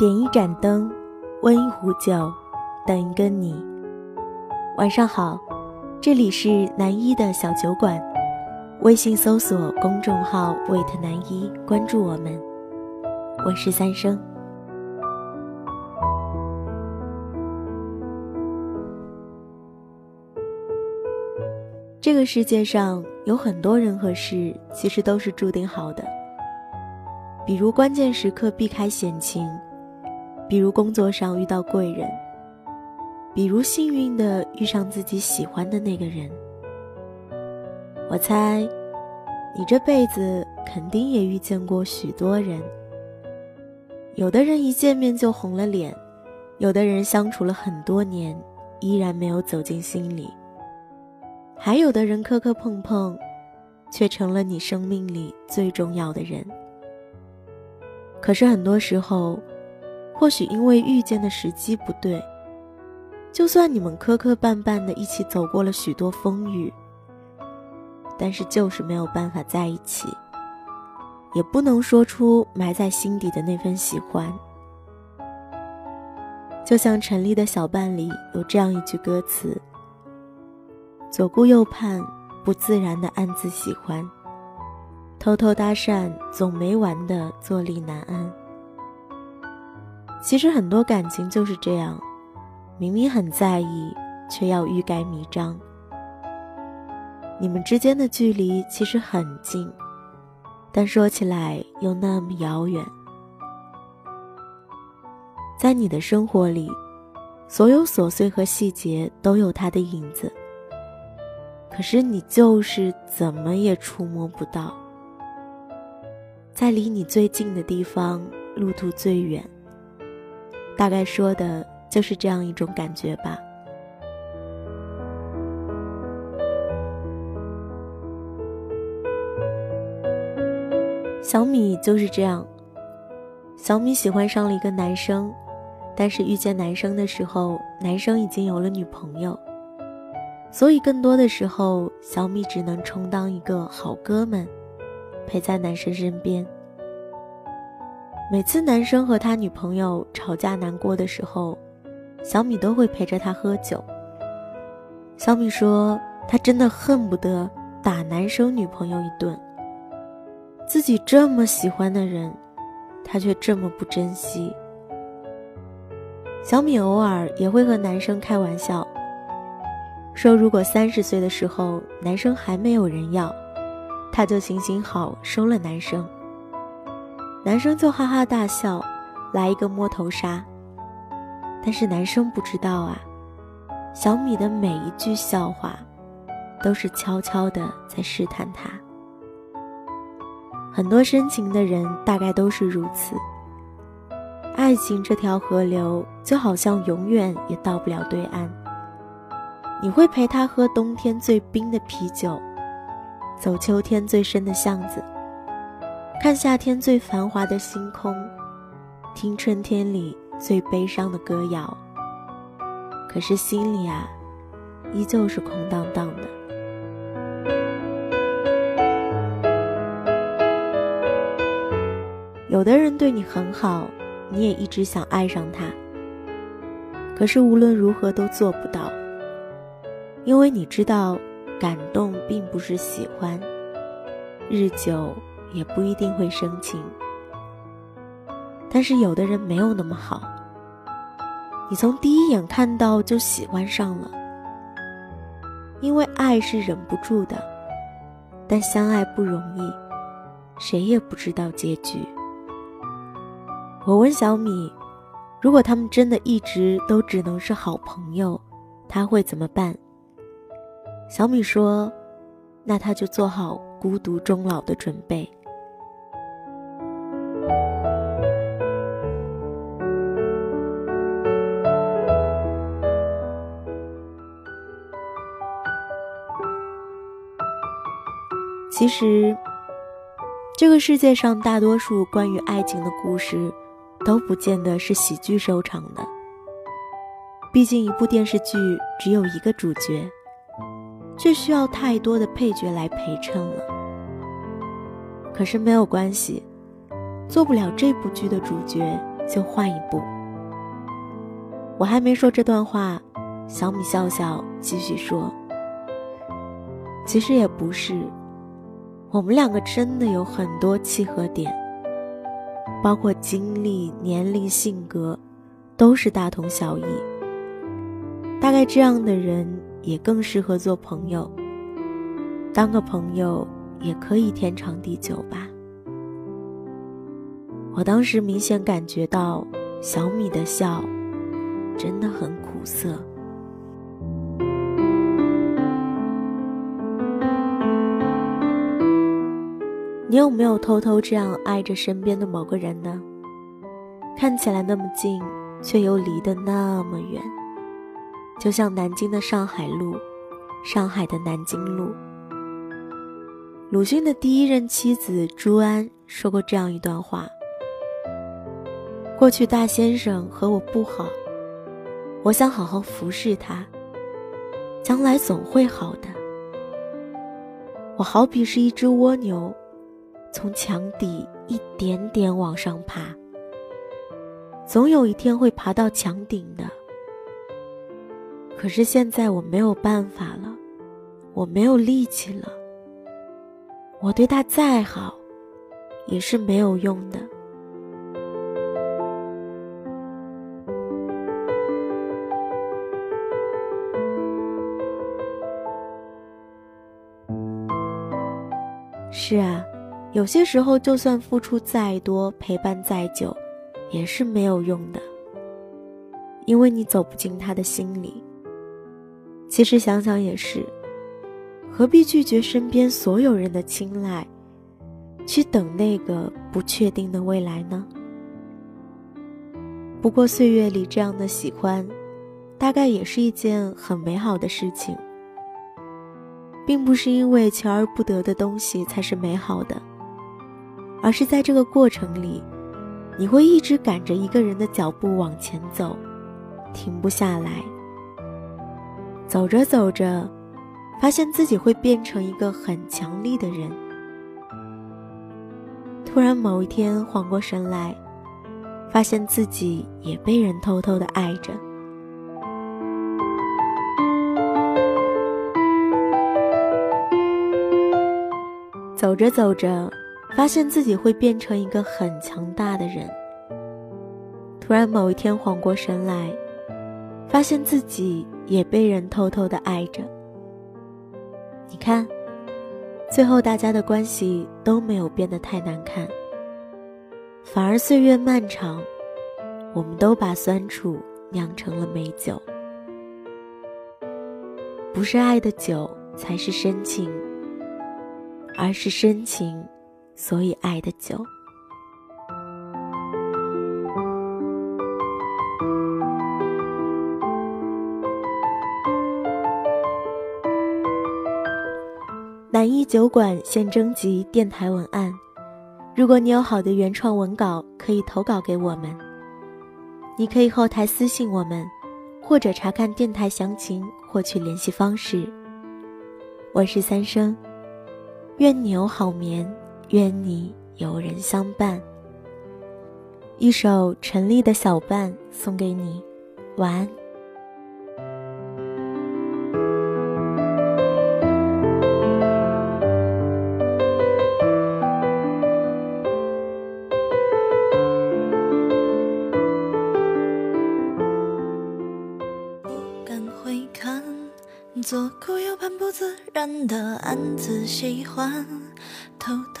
点一盏灯，温一壶酒，等一个你。晚上好，这里是南一的小酒馆，微信搜索公众号“ wait 南一”，关注我们。我是三生。这个世界上有很多人和事，其实都是注定好的。比如关键时刻避开险情，比如工作上遇到贵人，比如幸运的遇上自己喜欢的那个人。我猜，你这辈子肯定也遇见过许多人。有的人一见面就红了脸，有的人相处了很多年，依然没有走进心里。还有的人磕磕碰碰，却成了你生命里最重要的人。可是很多时候，或许因为遇见的时机不对，就算你们磕磕绊绊的一起走过了许多风雨，但是就是没有办法在一起，也不能说出埋在心底的那份喜欢。就像陈粒的小半里有这样一句歌词。左顾右盼，不自然的暗自喜欢；偷偷搭讪，总没完的坐立难安。其实很多感情就是这样，明明很在意，却要欲盖弥彰。你们之间的距离其实很近，但说起来又那么遥远。在你的生活里，所有琐碎和细节都有它的影子。可是你就是怎么也触摸不到，在离你最近的地方，路途最远。大概说的就是这样一种感觉吧。小米就是这样，小米喜欢上了一个男生，但是遇见男生的时候，男生已经有了女朋友。所以，更多的时候，小米只能充当一个好哥们，陪在男生身边。每次男生和他女朋友吵架难过的时候，小米都会陪着他喝酒。小米说，他真的恨不得打男生女朋友一顿。自己这么喜欢的人，他却这么不珍惜。小米偶尔也会和男生开玩笑。说如果三十岁的时候男生还没有人要，他就行行好收了男生。男生就哈哈大笑，来一个摸头杀。但是男生不知道啊，小米的每一句笑话，都是悄悄的在试探他。很多深情的人大概都是如此。爱情这条河流就好像永远也到不了对岸。你会陪他喝冬天最冰的啤酒，走秋天最深的巷子，看夏天最繁华的星空，听春天里最悲伤的歌谣。可是心里啊，依旧是空荡荡的。有的人对你很好，你也一直想爱上他，可是无论如何都做不到。因为你知道，感动并不是喜欢，日久也不一定会生情。但是有的人没有那么好，你从第一眼看到就喜欢上了。因为爱是忍不住的，但相爱不容易，谁也不知道结局。我问小米，如果他们真的一直都只能是好朋友，他会怎么办？小米说：“那他就做好孤独终老的准备。”其实，这个世界上大多数关于爱情的故事，都不见得是喜剧收场的。毕竟，一部电视剧只有一个主角。却需要太多的配角来陪衬了。可是没有关系，做不了这部剧的主角，就换一部。我还没说这段话，小米笑笑继续说：“其实也不是，我们两个真的有很多契合点，包括经历、年龄、性格，都是大同小异。大概这样的人也更适合做朋友，当个朋友也可以天长地久吧。”我当时明显感觉到小米的笑。真的很苦涩。你有没有偷偷这样爱着身边的某个人呢？看起来那么近，却又离得那么远，就像南京的上海路，上海的南京路。鲁迅的第一任妻子朱安说过这样一段话：过去大先生和我不好。我想好好服侍他，将来总会好的。我好比是一只蜗牛，从墙底一点点往上爬，总有一天会爬到墙顶的。可是现在我没有办法了，我没有力气了。我对他再好，也是没有用的。是啊，有些时候就算付出再多，陪伴再久，也是没有用的。因为你走不进他的心里。其实想想也是，何必拒绝身边所有人的青睐，去等那个不确定的未来呢？不过岁月里这样的喜欢，大概也是一件很美好的事情。并不是因为求而不得的东西才是美好的，而是在这个过程里，你会一直赶着一个人的脚步往前走，停不下来。走着走着，发现自己会变成一个很强力的人。突然某一天缓过神来，发现自己也被人偷偷的爱着。走着走着，发现自己会变成一个很强大的人。突然某一天缓过神来，发现自己也被人偷偷的爱着。你看，最后大家的关系都没有变得太难看，反而岁月漫长，我们都把酸楚酿成了美酒。不是爱的酒，才是深情。而是深情，所以爱的久。南一酒馆现征集电台文案，如果你有好的原创文稿，可以投稿给我们。你可以后台私信我们，或者查看电台详情获取联系方式。我是三生。愿你有好眠，愿你有人相伴。一首陈粒的小半送给你，晚安。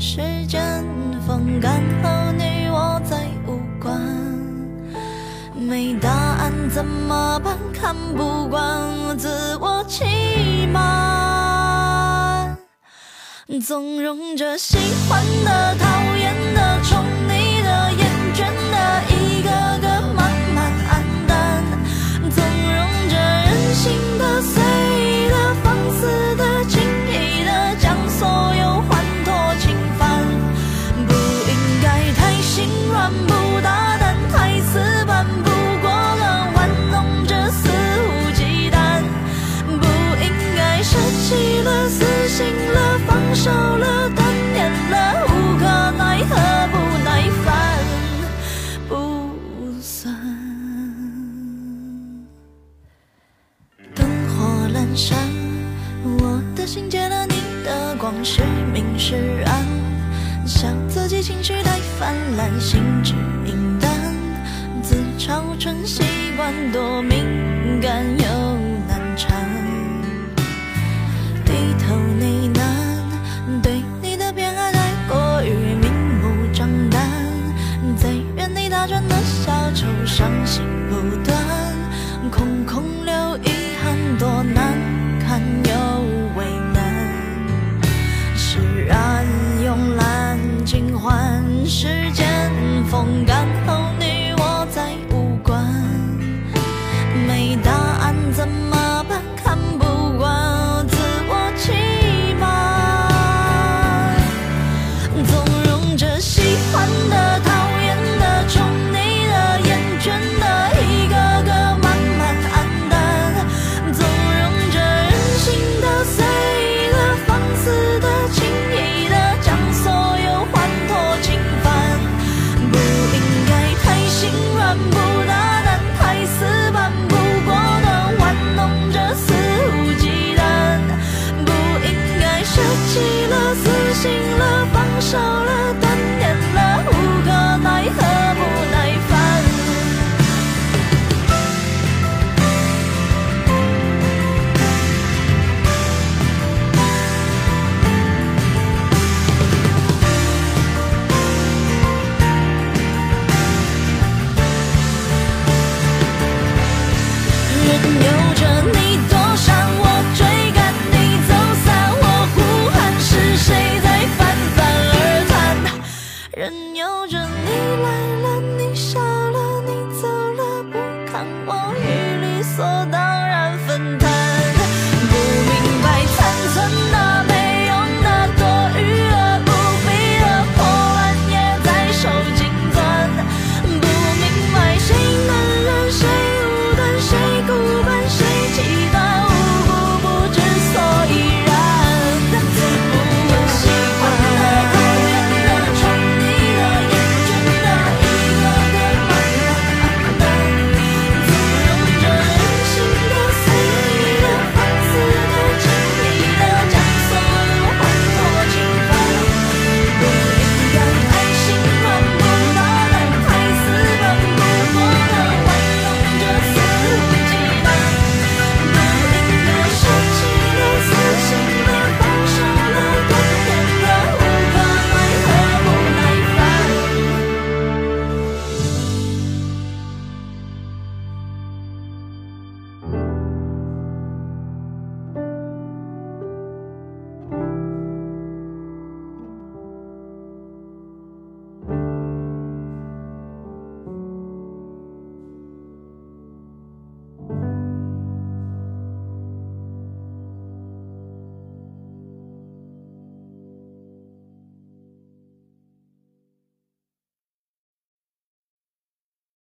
时间风干后你我再无关。没答案怎么办？看不惯自我欺瞒，纵容着喜欢的、讨厌的、宠